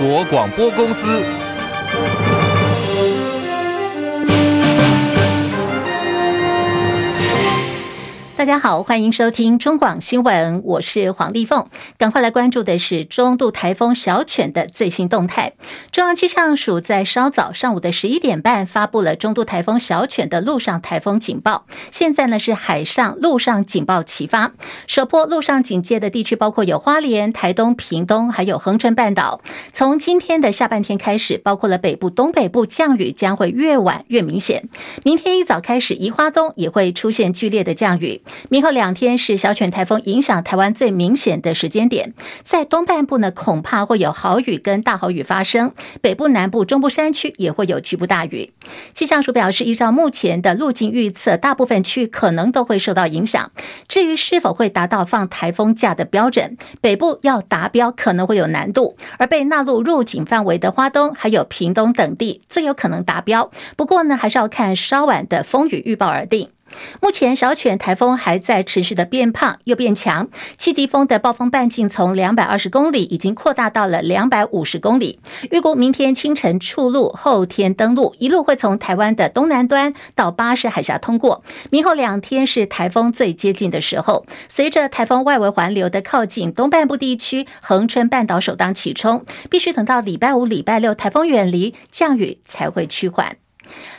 国广播公司。大家好，欢迎收听中广新闻，我是黄丽凤。赶快来关注的是中度台风小犬的最新动态。中央气象署在稍早上午的十一点半发布了中度台风小犬的陆上台风警报。现在呢是海上、陆上警报齐发。首波陆上警戒的地区包括有花莲、台东、屏东，还有恒春半岛。从今天的下半天开始，包括了北部、东北部降雨将会越晚越明显。明天一早开始，宜花东也会出现剧烈的降雨。明后两天是小犬台风影响台湾最明显的时间点，在东半部呢，恐怕会有豪雨跟大豪雨发生；北部、南部、中部山区也会有局部大雨。气象署表示，依照目前的路径预测，大部分区可能都会受到影响。至于是否会达到放台风假的标准，北部要达标可能会有难度，而被纳入入警范围的花东还有屏东等地最有可能达标。不过呢，还是要看稍晚的风雨预报而定。目前小犬台风还在持续的变胖又变强，七级风的暴风半径从两百二十公里已经扩大到了两百五十公里。预估明天清晨出陆，后天登陆，一路会从台湾的东南端到巴士海峡通过。明后两天是台风最接近的时候，随着台风外围环流的靠近，东半部地区恒春半岛首当其冲，必须等到礼拜五、礼拜六台风远离，降雨才会趋缓。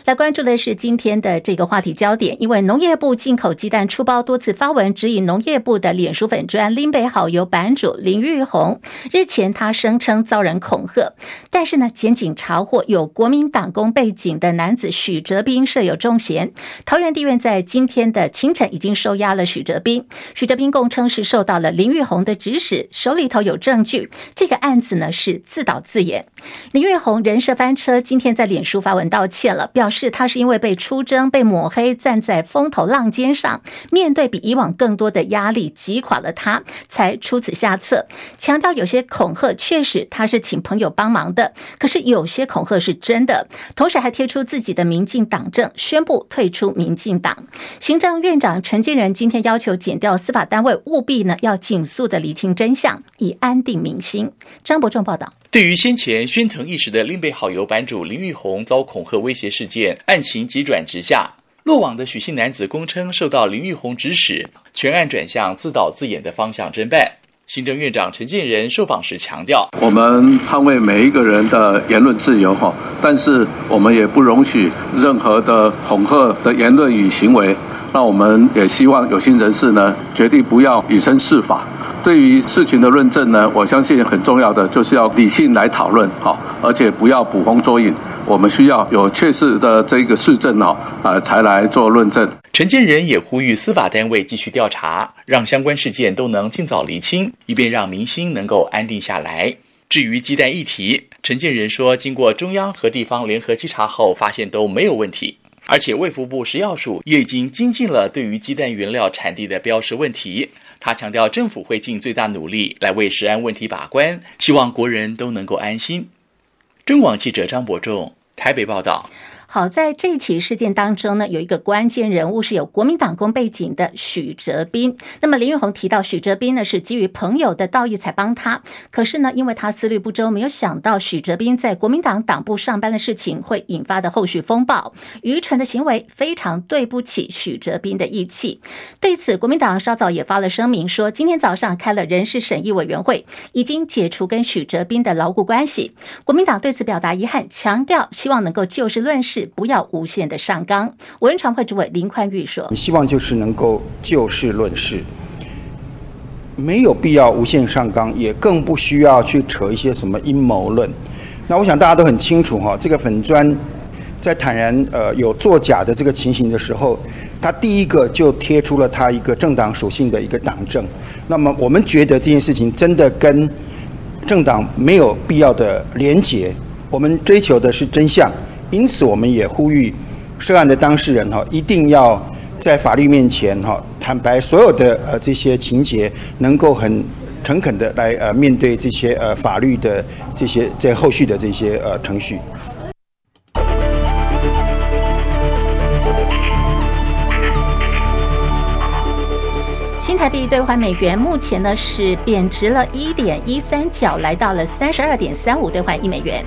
来关注的是今天的这个话题焦点，因为农业部进口鸡蛋出包多次发文指引农业部的脸书粉专林北好油版主林玉红，日前他声称遭人恐吓，但是呢，检警查获有国民党工背景的男子许哲斌涉有重嫌，桃园地院在今天的清晨已经收押了许哲斌，许哲斌供称是受到了林玉红的指使，手里头有证据，这个案子呢是自导自演，林玉红人设翻车，今天在脸书发文道歉了，表。是他是因为被出征、被抹黑，站在风头浪尖上，面对比以往更多的压力，击垮了他，才出此下策。强调有些恐吓确实他是请朋友帮忙的，可是有些恐吓是真的。同时还贴出自己的民进党证，宣布退出民进党。行政院长陈建仁今天要求减掉司法单位务必呢要尽速的厘清真相，以安定民心。张伯仲报道。对于先前喧腾一时的林北好友版主林玉红遭恐吓威胁事件，案情急转直下，落网的许姓男子供称受到林玉红指使，全案转向自导自演的方向侦办。行政院长陈建仁受访时强调：“我们捍卫每一个人的言论自由，哈，但是我们也不容许任何的恐吓的言论与行为。那我们也希望有心人士呢，决定不要以身试法。”对于事情的论证呢，我相信很重要的就是要理性来讨论，好，而且不要捕风捉影。我们需要有确实的这个事证哦，呃，才来做论证。陈建仁也呼吁司法单位继续调查，让相关事件都能尽早厘清，以便让民心能够安定下来。至于鸡蛋议题，陈建仁说，经过中央和地方联合稽查后，发现都没有问题，而且卫福部食药署也已经精进了对于鸡蛋原料产地的标示问题。他强调，政府会尽最大努力来为食安问题把关，希望国人都能够安心。中广记者张伯仲台北报道。好，在这起事件当中呢，有一个关键人物是有国民党工背景的许哲斌。那么林玉红提到，许哲斌呢是基于朋友的道义才帮他，可是呢，因为他思虑不周，没有想到许哲斌在国民党党部上班的事情会引发的后续风暴，愚蠢的行为非常对不起许哲斌的义气。对此，国民党稍早也发了声明说，今天早上开了人事审议委员会，已经解除跟许哲斌的牢固关系。国民党对此表达遗憾，强调希望能够就事论事。不要无限的上纲。文传会主委林宽裕说：“希望就是能够就事论事，没有必要无限上纲，也更不需要去扯一些什么阴谋论。那我想大家都很清楚哈，这个粉砖在坦然呃有作假的这个情形的时候，他第一个就贴出了他一个政党属性的一个党证。那么我们觉得这件事情真的跟政党没有必要的连结，我们追求的是真相。”因此，我们也呼吁涉案的当事人哈，一定要在法律面前哈坦白所有的呃这些情节，能够很诚恳的来呃面对这些呃法律的这些在后续的这些呃程序。台币兑换美元目前呢是贬值了一点一三角，来到了三十二点三五兑换一美元。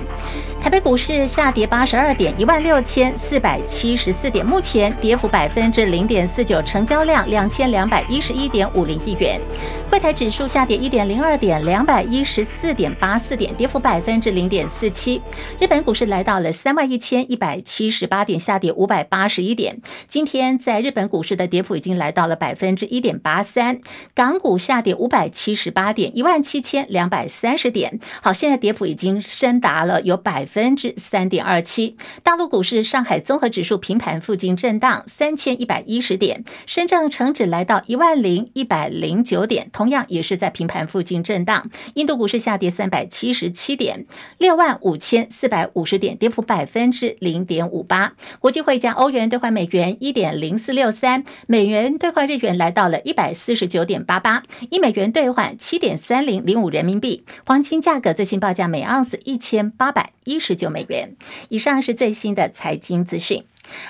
台北股市下跌八十二点，一万六千四百七十四点，目前跌幅百分之零点四九，成交量两千两百一十一点五零亿元。柜台指数下跌一点零二点，两百一十四点八四点，跌幅百分之零点四七。日本股市来到了三万一千一百七十八点，下跌五百八十一点。今天在日本股市的跌幅已经来到了百分之一点八三。港股下跌五百七十八点，一万七千两百三十点。好，现在跌幅已经升达了有百分之三点二七。大陆股市，上海综合指数平盘附近震荡三千一百一十点，深圳成指来到一万零一百零九点，同样也是在平盘附近震荡。印度股市下跌三百七十七点，六万五千四百五十点，跌幅百分之零点五八。国际汇价，欧元兑换美元一点零四六三，美元兑换日元来到了一百四十九点八八，一美元兑换七点三零零五人民币。黄金价格最新报价每盎司一千八百一十九美元。以上是最新的财经资讯。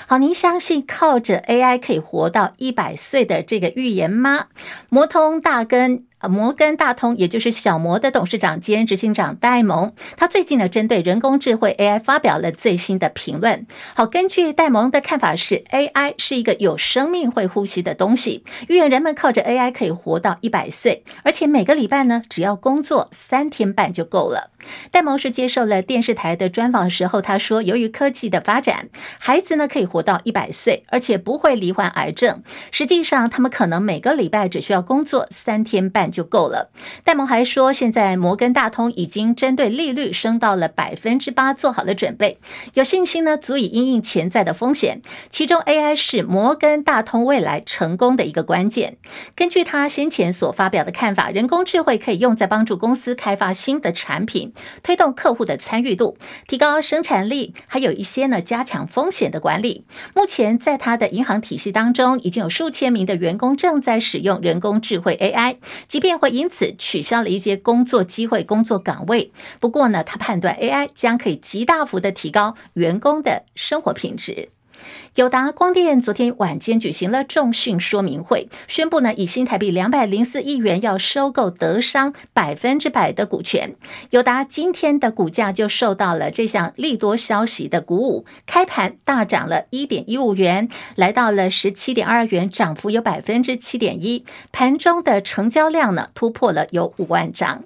好，您相信靠着 AI 可以活到一百岁的这个预言吗？摩通大根。摩根大通，也就是小摩的董事长兼执行长戴蒙，他最近呢针对人工智慧 AI 发表了最新的评论。好，根据戴蒙的看法是，AI 是一个有生命会呼吸的东西，预言人们靠着 AI 可以活到一百岁，而且每个礼拜呢只要工作三天半就够了。戴蒙是接受了电视台的专访时候，他说，由于科技的发展，孩子呢可以活到一百岁，而且不会罹患癌症。实际上，他们可能每个礼拜只需要工作三天半。就够了。戴蒙还说，现在摩根大通已经针对利率升到了百分之八做好了准备，有信心呢，足以因应潜在的风险。其中，AI 是摩根大通未来成功的一个关键。根据他先前所发表的看法，人工智慧可以用在帮助公司开发新的产品，推动客户的参与度，提高生产力，还有一些呢，加强风险的管理。目前，在他的银行体系当中，已经有数千名的员工正在使用人工智慧 AI，即便会因此取消了一些工作机会、工作岗位。不过呢，他判断 AI 将可以极大幅的提高员工的生活品质。友达光电昨天晚间举行了重讯说明会，宣布呢以新台币两百零四亿元要收购德商百分之百的股权。友达今天的股价就受到了这项利多消息的鼓舞，开盘大涨了一点一五元，来到了十七点二元，涨幅有百分之七点一。盘中的成交量呢突破了有五万张。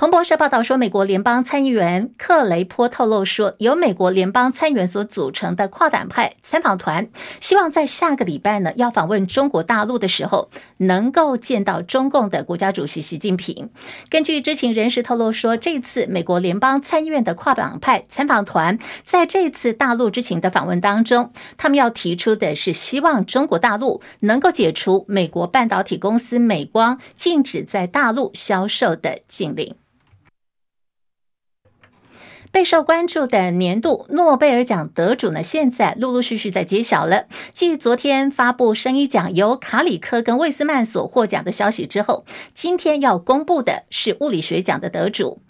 彭博社报道说，美国联邦参议员克雷坡透露说，由美国联邦参议员所组成的跨党派参访团，希望在下个礼拜呢，要访问中国大陆的时候，能够见到中共的国家主席习近平。根据知情人士透露说，这次美国联邦参议院的跨党派参访团，在这次大陆之行的访问当中，他们要提出的是希望中国大陆能够解除美国半导体公司美光禁止在大陆销售的禁令。备受关注的年度诺贝尔奖得主呢，现在陆陆续续在揭晓了。继昨天发布生医奖由卡里科跟魏斯曼所获奖的消息之后，今天要公布的是物理学奖的得主。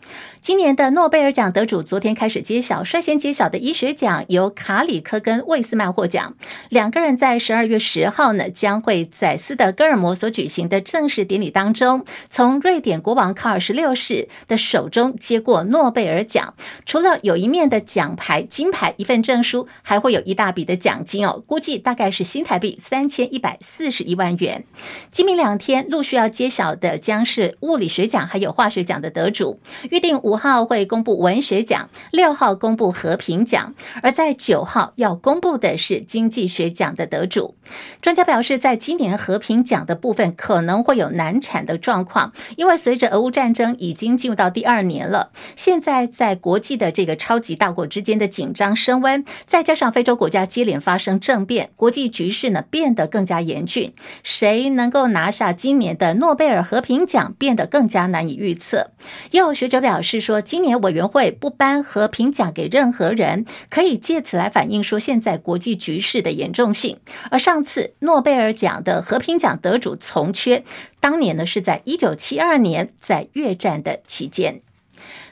今年的诺贝尔奖得主昨天开始揭晓，率先揭晓的医学奖由卡里科跟魏斯曼获奖。两个人在十二月十号呢，将会在斯德哥尔摩所举行的正式典礼当中，从瑞典国王卡尔十六世的手中接过诺贝尔奖。除了有一面的奖牌、金牌、一份证书，还会有一大笔的奖金哦，估计大概是新台币三千一百四十一万元。今明两天陆续要揭晓的将是物理学奖还有化学奖的得主，预定五号会公布文学奖，六号公布和平奖，而在九号要公布的是经济学奖的得主。专家表示，在今年和平奖的部分可能会有难产的状况，因为随着俄乌战争已经进入到第二年了，现在在国际的这个超级大国之间的紧张升温，再加上非洲国家接连发生政变，国际局势呢变得更加严峻，谁能够拿下今年的诺贝尔和平奖变得更加难以预测。也有学者表示。说今年委员会不颁和平奖给任何人，可以借此来反映说现在国际局势的严重性。而上次诺贝尔奖的和平奖得主从缺，当年呢是在一九七二年，在越战的期间。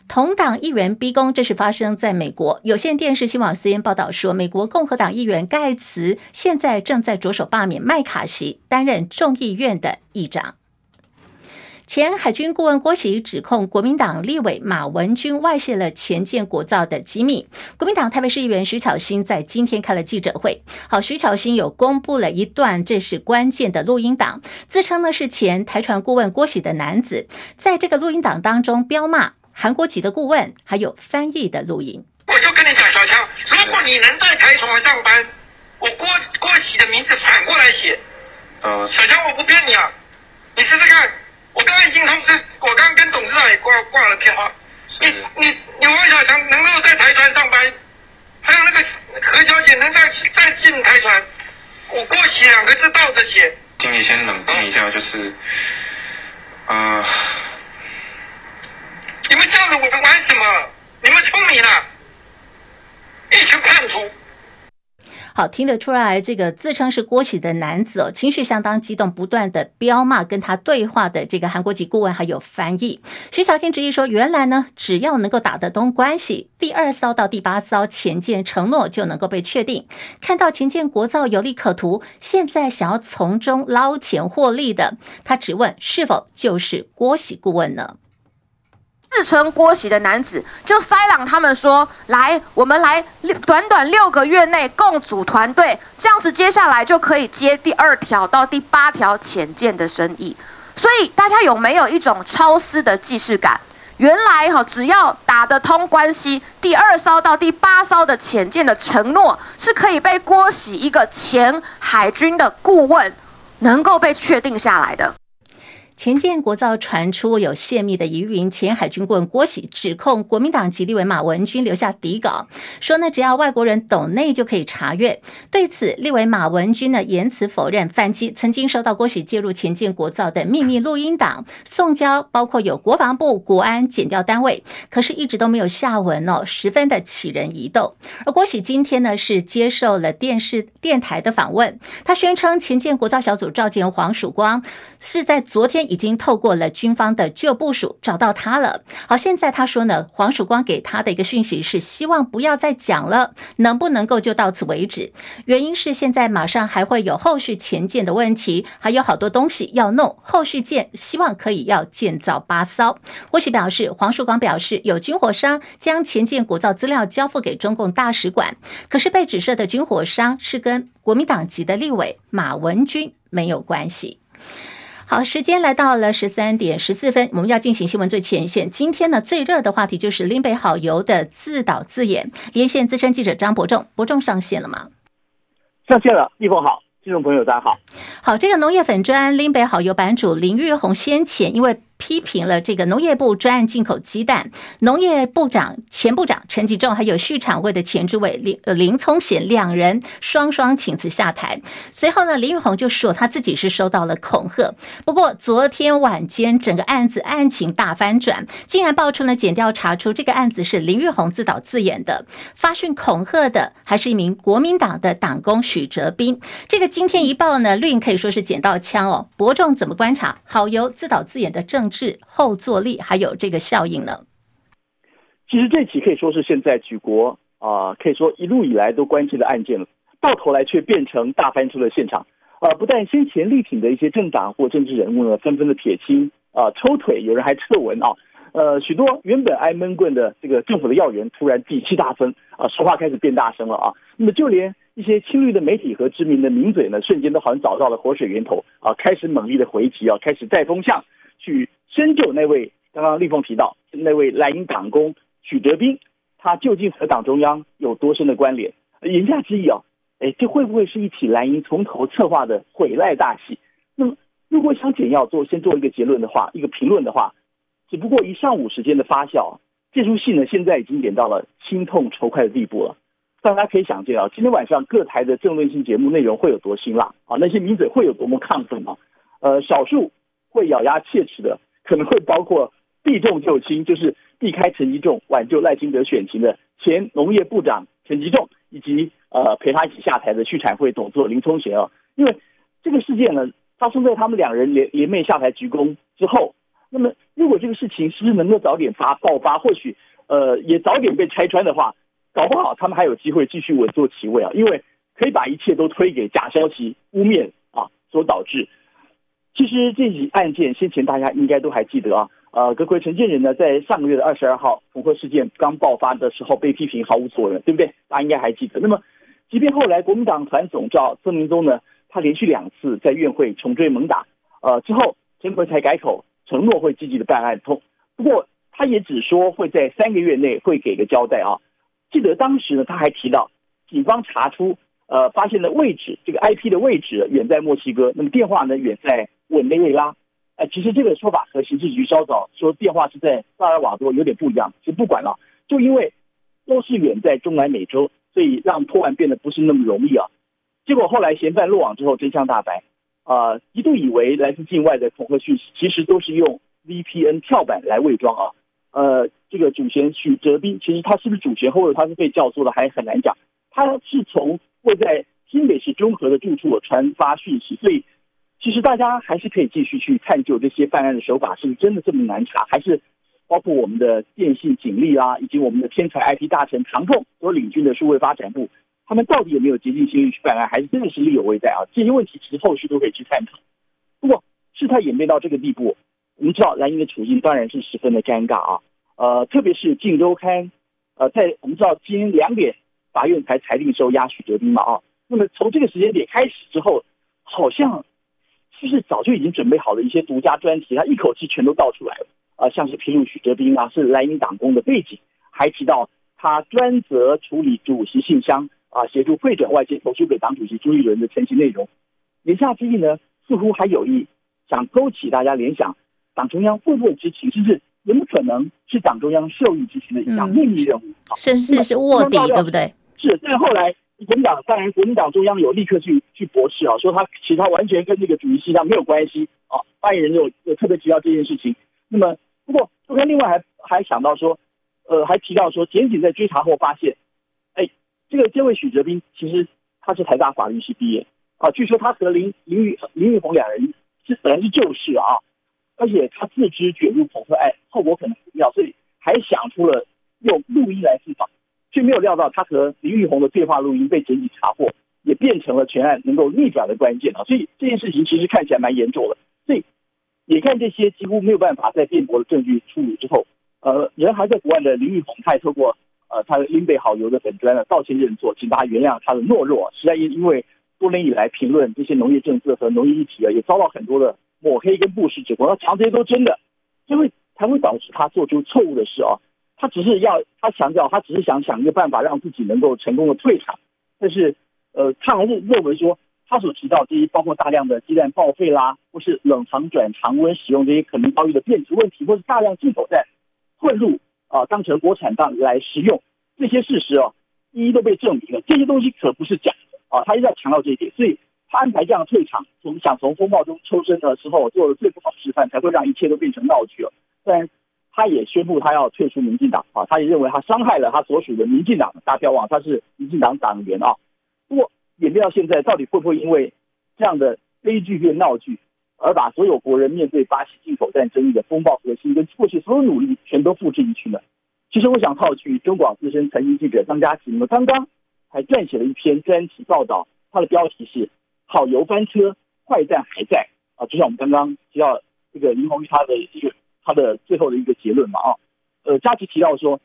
同党议员逼宫，这是发生在美国有线电视新闻 CNN 报道说，美国共和党议员盖茨现在正在着手罢免麦卡锡担任众议院的议长。前海军顾问郭喜指控国民党立委马文君外泄了前舰国造的机密。国民党台北市议员徐巧芯在今天开了记者会，好，徐巧芯有公布了一段这是关键的录音档，自称呢是前台船顾问郭喜的男子，在这个录音档当中飙骂韩国籍的顾问，还有翻译的录音。我就跟你讲，小强，如果你能在台船上班，我郭郭喜的名字反过来写。嗯，小强，我不骗你啊，你试试看。我刚刚已经通知，我刚刚跟董事长也挂挂了电话。你你你王小强能够在台船上班，还有那个何小姐能再再进台船，我郭喜两个字倒着写。经理先冷静一下，就是，啊、呃，你们这样子我们玩什么？你们聪明了，一群叛徒。好，听得出来，这个自称是郭喜的男子哦，情绪相当激动，不断的飙骂跟他对话的这个韩国籍顾问还有翻译。徐巧芯执意说，原来呢，只要能够打得通关系，第二艘到第八艘潜舰承诺就能够被确定。看到潜舰国造有利可图，现在想要从中捞钱获利的，他只问是否就是郭喜顾问呢？自称郭喜的男子就塞朗他们说：“来，我们来短短六个月内共组团队，这样子接下来就可以接第二条到第八条浅见的生意。所以大家有没有一种超丝的既视感？原来哈，只要打得通关系，第二艘到第八艘的浅见的承诺是可以被郭喜一个前海军的顾问能够被确定下来的。”前建国造传出有泄密的疑云，前海军顾问郭喜指控国民党籍立委马文君留下底稿，说呢，只要外国人懂内就可以查阅。对此，立委马文君呢言辞否认，反击曾经收到郭喜介入前建国造的秘密录音档，送交包括有国防部、国安、检调单位，可是一直都没有下文哦，十分的起人疑窦。而郭喜今天呢是接受了电视电台的访问，他宣称前建国造小组召见黄曙光是在昨天。已经透过了军方的旧部署找到他了。好，现在他说呢，黄曙光给他的一个讯息是希望不要再讲了，能不能够就到此为止？原因是现在马上还会有后续潜舰的问题，还有好多东西要弄。后续舰希望可以要建造八艘。郭喜表示，黄曙光表示有军火商将前舰国造资料交付给中共大使馆，可是被指涉的军火商是跟国民党籍的立委马文君没有关系。好，时间来到了十三点十四分，我们要进行新闻最前线。今天呢，最热的话题就是林北好油的自导自演。连线资深记者张伯仲，伯仲上线了吗？上线了，立峰好，听众朋友大家好。好，这个农业粉砖林北好油版主林玉红先前因为。批评了这个农业部专案进口鸡蛋，农业部长前部长陈吉仲，还有畜产会的前主委林林聪贤两人双双请辞下台。随后呢，林玉红就说他自己是收到了恐吓。不过昨天晚间，整个案子案情大翻转，竟然爆出了检调查出这个案子是林玉红自导自演的，发讯恐吓的还是一名国民党的党工许哲斌。这个今天一报呢，绿营可以说是捡到枪哦。伯仲怎么观察好油自导自演的政治后坐力还有这个效应呢？其实这起可以说是现在举国啊、可以说一路以来都关切的案件了，到头来却变成大翻车的现场。啊、呃，不但先前力挺的一些政党或政治人物呢，纷纷的撇清啊、抽腿，有人还撤文啊。呃，许多原本挨闷棍的这个政府的要员，突然底气大增啊，说话开始变大声了啊。那么就连一些亲绿的媒体和知名的名嘴呢，瞬间都好像找到了活水源头啊，开始猛力的回击啊，开始带风向去。深究那位刚刚立峰提到那位蓝营党工许德斌，他究竟和党中央有多深的关联？言下之意啊，哎，这会不会是一起蓝营从头策划的毁赖大戏？那么，如果想简要做先做一个结论的话，一个评论的话，只不过一上午时间的发酵，这出戏呢，现在已经演到了心痛仇快的地步了。大家可以想见啊，今天晚上各台的政论性节目内容会有多辛辣啊？那些名嘴会有多么亢奋啊？呃，少数会咬牙切齿的。可能会包括避重就轻，就是避开陈吉仲挽救赖清德选情的前农业部长陈吉仲，以及呃陪他一起下台的畜产会董座林聪贤啊。因为这个事件呢发生在他们两人联联袂下台鞠躬之后，那么如果这个事情是不是能够早点发爆发，或许呃也早点被拆穿的话，搞不好他们还有机会继续稳坐其位啊，因为可以把一切都推给假消息污蔑啊所导致。其实这起案件先前大家应该都还记得啊，呃，阁揆陈建仁呢，在上个月的二十二号恐吓事件刚爆发的时候被批评毫无作为，对不对？大家应该还记得。那么，即便后来国民党团总召曾明宗呢，他连续两次在院会穷追猛打，呃，之后陈揆才改口承诺会积极的办案通，不过他也只说会在三个月内会给个交代啊。记得当时呢，他还提到警方查出呃发现的位置，这个 IP 的位置远在墨西哥，那么电话呢远在。委内瑞拉，哎，其实这个说法和刑事局稍早说电话是在萨尔瓦多有点不一样。其实不管了，就因为都是远在中南美洲，所以让破案变得不是那么容易啊。结果后来嫌犯落网之后，真相大白，啊、一度以为来自境外的恐吓讯息，其实都是用 VPN 跳板来伪装啊。呃，这个主嫌许哲斌，其实他是不是主嫌，或者他是被教唆的，还很难讲。他是从会在新北市中和的住处传发讯息，所以。其实大家还是可以继续去探究这些犯案的手法是不是真的这么难查，还是包括我们的电信警力啊，以及我们的天才 IT 大神长痛所领军的数位发展部，他们到底有没有竭尽心力去办案，还是真的是力有未逮啊？这些问题其实后续都可以去探讨。不过事态演变到这个地步，我们知道蓝营的处境当然是十分的尴尬啊。呃，特别是《镜周刊》呃，在我们知道今天两点法院才裁定收押许哲斌嘛啊，那么从这个时间点开始之后，好像。就是早就已经准备好了一些独家专题，他一口气全都倒出来了啊、呃！像是披露许哲斌啊，是莱茵党工的背景，还提到他专责处理主席信箱啊，协助会转外界投书给党主席朱立伦的陈情内容。言下之意呢，似乎还有意想勾起大家联想，党中央会不会知情？甚至有没有可能是党中央授意执行的一项秘密任务？甚至是卧底，对不对？是，但后来。国民党当然，国民党中央有立刻去去驳斥啊，说他其他完全跟这个主席信箱没有关系啊。发言人有有特别提到这件事情。那么，不过我看另外还还想到说，呃，还提到说，检警在追查后发现，哎，这个这位许哲斌其实他是台大法律系毕业啊，据说他和林林玉林玉红两人是本来是旧识啊，而且他自知卷入恐吓案后果可能不妙，所以还想出了用录音来自访。却没有料到，他和林玉红的对话录音被检警查获，也变成了全案能够逆转的关键啊！所以这件事情其实看起来蛮严重的。所以，眼看这些几乎没有办法再辩驳的证据出炉之后，呃，人还在国外的林玉红，他也透过呃他的英北好友的粉专呢道歉认错，请大家原谅他的懦弱。实在因因为多年以来评论这些农业政策和农业议题啊，也遭到很多的抹黑跟不实指控，他讲这些都真的，就会才会导致他做出错误的事啊。他只是要，他强调，他只是想想一个办法，让自己能够成功的退场。但是，呃，他还是认为说，他所提到这些包括大量的鸡蛋报废啦，或是冷藏转常温使用这些可能遭遇的变质问题，或是大量进口蛋混入啊，当成国产蛋来食用，这些事实哦，一一都被证明了。这些东西可不是假的啊，他一直要强调这一点。所以他安排这样的退场，从想从风暴中抽身的时候做了最不好示范，才会让一切都变成闹剧了。但。他也宣布他要退出民进党啊，他也认为他伤害了他所属的民进党。大家不要忘，他是民进党党员啊。不过演变到现在，到底会不会因为这样的悲剧变闹剧，而把所有国人面对巴西进口战争议的风暴核心跟过去所有努力全都付之一炬呢？其实我想套句中广资深财经记者张家齐，刚刚还撰写了一篇专题报道，他的标题是“好油翻车，坏蛋还在”啊，就像我们刚刚提到这个林红玉他的一个。他的最后的一个结论嘛，啊，呃，加吉提到说，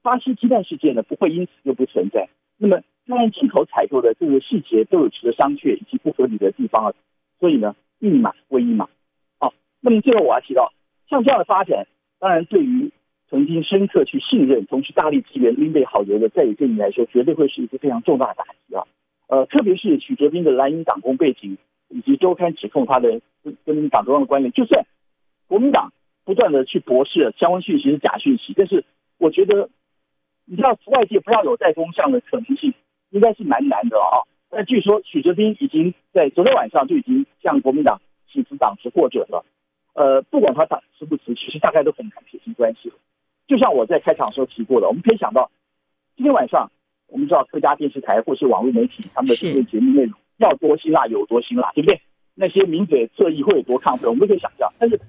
巴西鸡蛋事件呢不会因此就不存在。那么，当然进口采购的这个细节都有值得商榷以及不合理的地方啊。所以呢，一码归一码。好，那么最后我要提到，像这样的发展，当然对于曾经深刻去信任、同时大力支援林北好油的在野阵营来说，绝对会是一个非常重大的打击啊。呃，特别是许哲斌的蓝营党工背景，以及周刊指控他的跟跟党中央的关联，就算国民党。不断的去驳斥相关讯息是假讯息，但是我觉得，你知道外界不要有带风向的可能性，应该是蛮难的啊。但据说许哲斌已经在昨天晚上就已经向国民党请辞党职获准了。呃，不管他党辞不辞，其实大概都很难撇清关系了。就像我在开场时候提过的，我们可以想到，今天晚上我们知道各家电视台或是网络媒体他们的新闻节目内容要多辛辣有多辛辣，对不对？那些名嘴侧翼会有多亢奋，我们都可以想象，但是。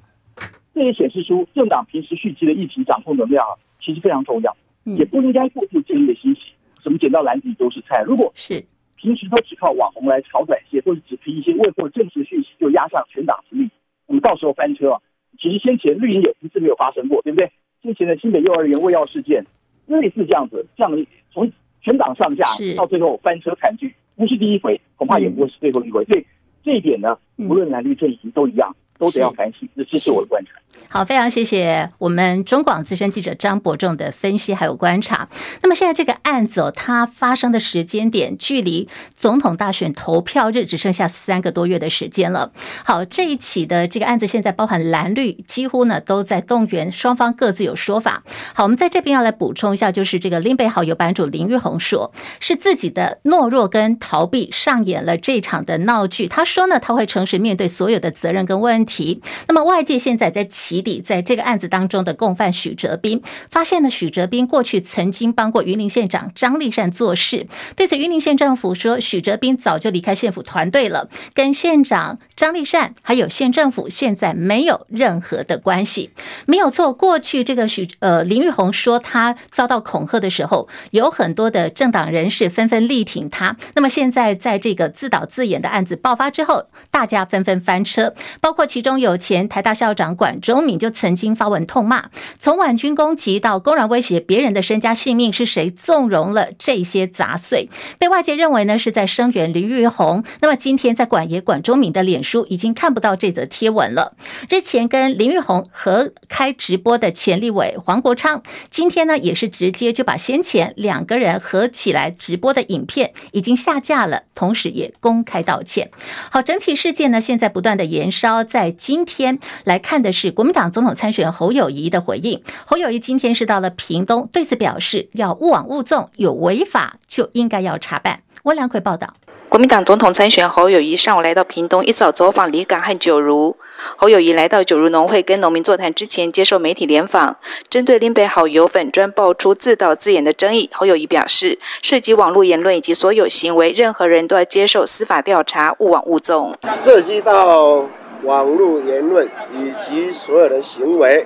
这也显示出政党平时蓄积的议题掌控能量啊其实非常重要，也不应该过度建立的欣喜，什么捡到篮底都是菜。如果是平时都只靠网红来炒短线，或者只凭一些未获证实讯息就压上全党之力，我们到时候翻车啊！其实先前绿营也一次没有发生过，对不对？先前的新北幼儿园喂药事件，类似这样子，这样的从全党上下到最后翻车惨剧，不是第一回，恐怕也不会是最后一回。所以这一点呢，无论蓝绿阵营都一样。都得要反省，这是我的观察。好，非常谢谢我们中广资深记者张伯仲的分析还有观察。那么现在这个案子哦，它发生的时间点距离总统大选投票日只剩下三个多月的时间了。好，这一起的这个案子现在包含蓝绿几乎呢都在动员，双方各自有说法。好，我们在这边要来补充一下，就是这个林北好友版主林玉红说，是自己的懦弱跟逃避上演了这场的闹剧。他说呢，他会诚实面对所有的责任跟问题。题，那么外界现在在起底，在这个案子当中的共犯许哲斌，发现了许哲斌过去曾经帮过云林县长张立善做事。对此，云林县政府说，许哲斌早就离开县府团队了，跟县长张立善还有县政府现在没有任何的关系。没有错，过去这个许呃林玉红说他遭到恐吓的时候，有很多的政党人士纷纷力挺他。那么现在在这个自导自演的案子爆发之后，大家纷纷翻车，包括其。其中有前台大校长管中闵就曾经发文痛骂，从婉君攻击到公然威胁别人的身家性命，是谁纵容了这些杂碎？被外界认为呢是在声援林玉红。那么今天在管爷管中闵的脸书已经看不到这则贴文了。日前跟林玉红合开直播的前立委黄国昌，今天呢也是直接就把先前两个人合起来直播的影片已经下架了，同时也公开道歉。好，整体事件呢现在不断的延烧在。今天来看的是国民党总统参选人侯友谊的回应。侯友谊今天是到了屏东，对此表示要勿往勿纵，有违法就应该要查办。温良奎报道。国民党总统参选侯友谊上午来到屏东，一早走访里港和九如。侯友谊来到九如农会跟农民座谈之前，接受媒体联访。针对林北好友粉专爆出自导自演的争议，侯友谊表示，涉及网络言论以及所有行为，任何人都要接受司法调查，勿往勿纵。涉及到。网络言论以及所有的行为，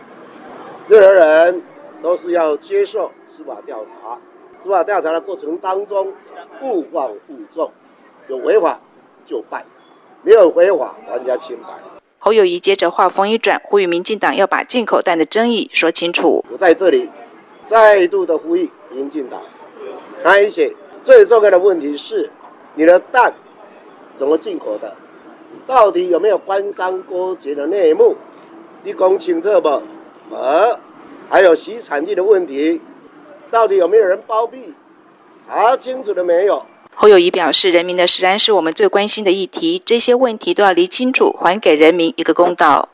任何人都是要接受司法调查。司法调查的过程当中，勿枉勿纵，有违法就办，没有违法还家清白。侯友谊接着话锋一转，呼吁民进党要把进口蛋的争议说清楚。我在这里再度的呼吁民进党，开写最重要的问题是，你的蛋怎么进口的？到底有没有官商勾结的内幕？你讲清楚不？呃，还有洗产地的问题，到底有没有人包庇？查清楚了没有？侯友谊表示，人民的食安是我们最关心的议题，这些问题都要理清楚，还给人民一个公道。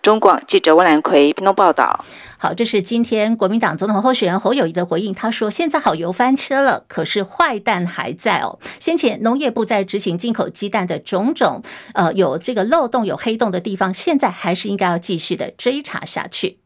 中广记者温兰奎屏东报道。好，这是今天国民党总统候选人侯友谊的回应。他说：“现在好油翻车了，可是坏蛋还在哦。先前农业部在执行进口鸡蛋的种种，呃，有这个漏洞、有黑洞的地方，现在还是应该要继续的追查下去。”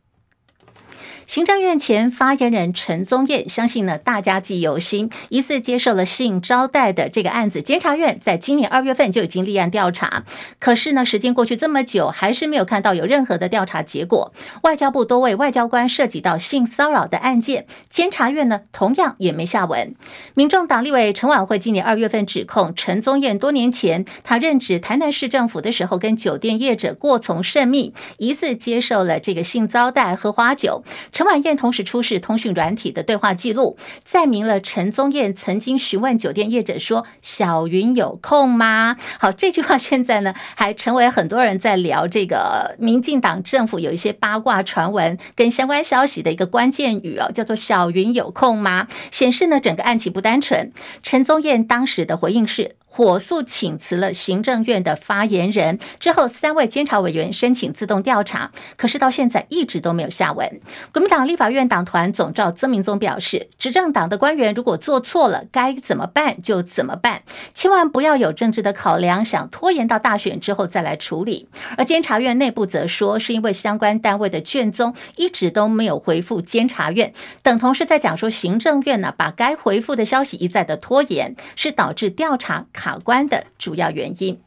行政院前发言人陈宗彦，相信呢大家记忆犹新，疑似接受了性招待的这个案子，监察院在今年二月份就已经立案调查，可是呢时间过去这么久，还是没有看到有任何的调查结果。外交部多位外交官涉及到性骚扰的案件，监察院呢同样也没下文。民众党立委陈婉慧今年二月份指控陈宗彦多年前他任职台南市政府的时候，跟酒店业者过从甚密，疑似接受了这个性招待喝花酒。陈婉燕同时出示通讯软体的对话记录，载明了陈宗彦曾经询问酒店业者说：“小云有空吗？”好，这句话现在呢还成为很多人在聊这个民进党政府有一些八卦传闻跟相关消息的一个关键语哦，叫做“小云有空吗”，显示呢整个案情不单纯。陈宗彦当时的回应是。火速请辞了行政院的发言人之后，三位监察委员申请自动调查，可是到现在一直都没有下文。国党立法院党团总召曾明宗表示，执政党的官员如果做错了，该怎么办就怎么办，千万不要有政治的考量，想拖延到大选之后再来处理。而监察院内部则说，是因为相关单位的卷宗一直都没有回复监察院，等同是在讲说行政院呢把该回复的消息一再的拖延，是导致调查卡关的主要原因。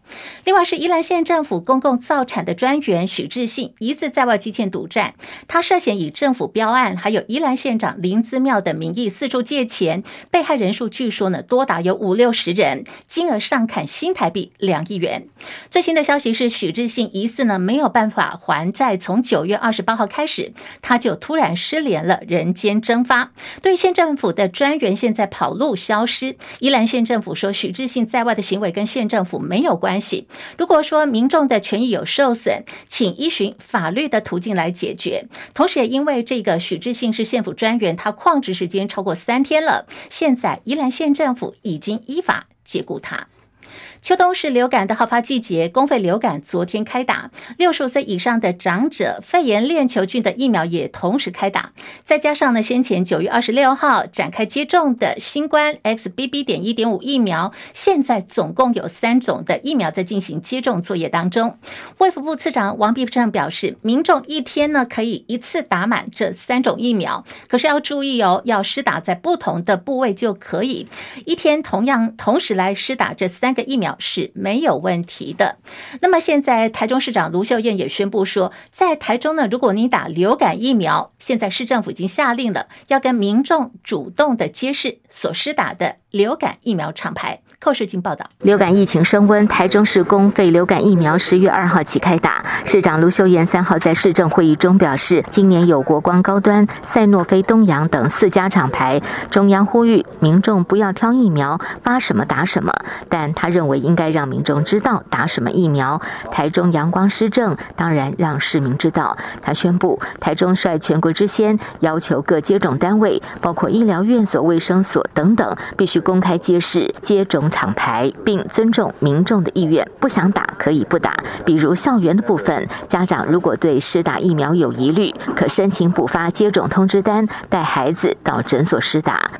另外是宜兰县政府公共造产的专员许智信疑似在外积欠赌债，他涉嫌以政府标案还有宜兰县长林姿妙的名义四处借钱，被害人数据说呢多达有五六十人，金额上看新台币两亿元。最新的消息是许智信疑似呢没有办法还债，从九月二十八号开始他就突然失联了，人间蒸发。对县政府的专员现在跑路消失，宜兰县政府说许智信在外的行为跟县政府没有关系。如果说民众的权益有受损，请依循法律的途径来解决。同时，也因为这个许智信是县府专员，他旷职时间超过三天了，现在宜兰县政府已经依法解雇他。秋冬是流感的好发季节，公费流感昨天开打，六十五岁以上的长者肺炎链球菌的疫苗也同时开打，再加上呢，先前九月二十六号展开接种的新冠 XBB. 点一点五疫苗，现在总共有三种的疫苗在进行接种作业当中。卫福部次长王必胜表示，民众一天呢可以一次打满这三种疫苗，可是要注意哦，要施打在不同的部位就可以，一天同样同时来施打这三个疫苗。是没有问题的。那么现在台中市长卢秀燕也宣布说，在台中呢，如果你打流感疫苗，现在市政府已经下令了，要跟民众主动的揭示所施打的流感疫苗厂牌。寇世金报道，流感疫情升温，台中市公费流感疫苗十月二号起开打。市长卢秀燕三号在市政会议中表示，今年有国光高端、赛诺菲、东洋等四家厂牌，中央呼吁民众不要挑疫苗，发什么打什么。但他认为应该让民众知道打什么疫苗。台中阳光施政，当然让市民知道。他宣布，台中率全国之先，要求各接种单位，包括医疗院所、卫生所等等，必须公开揭示接种。厂牌，并尊重民众的意愿，不想打可以不打。比如校园的部分，家长如果对施打疫苗有疑虑，可申请补发接种通知单，带孩子到诊所施打。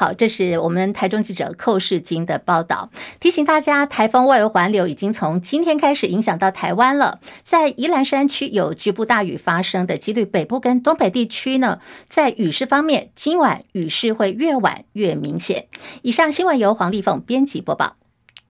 好，这是我们台中记者寇世金的报道，提醒大家，台风外围环流已经从今天开始影响到台湾了，在宜兰山区有局部大雨发生的几率，北部跟东北地区呢，在雨势方面，今晚雨势会越晚越明显。以上新闻由黄丽凤编辑播报。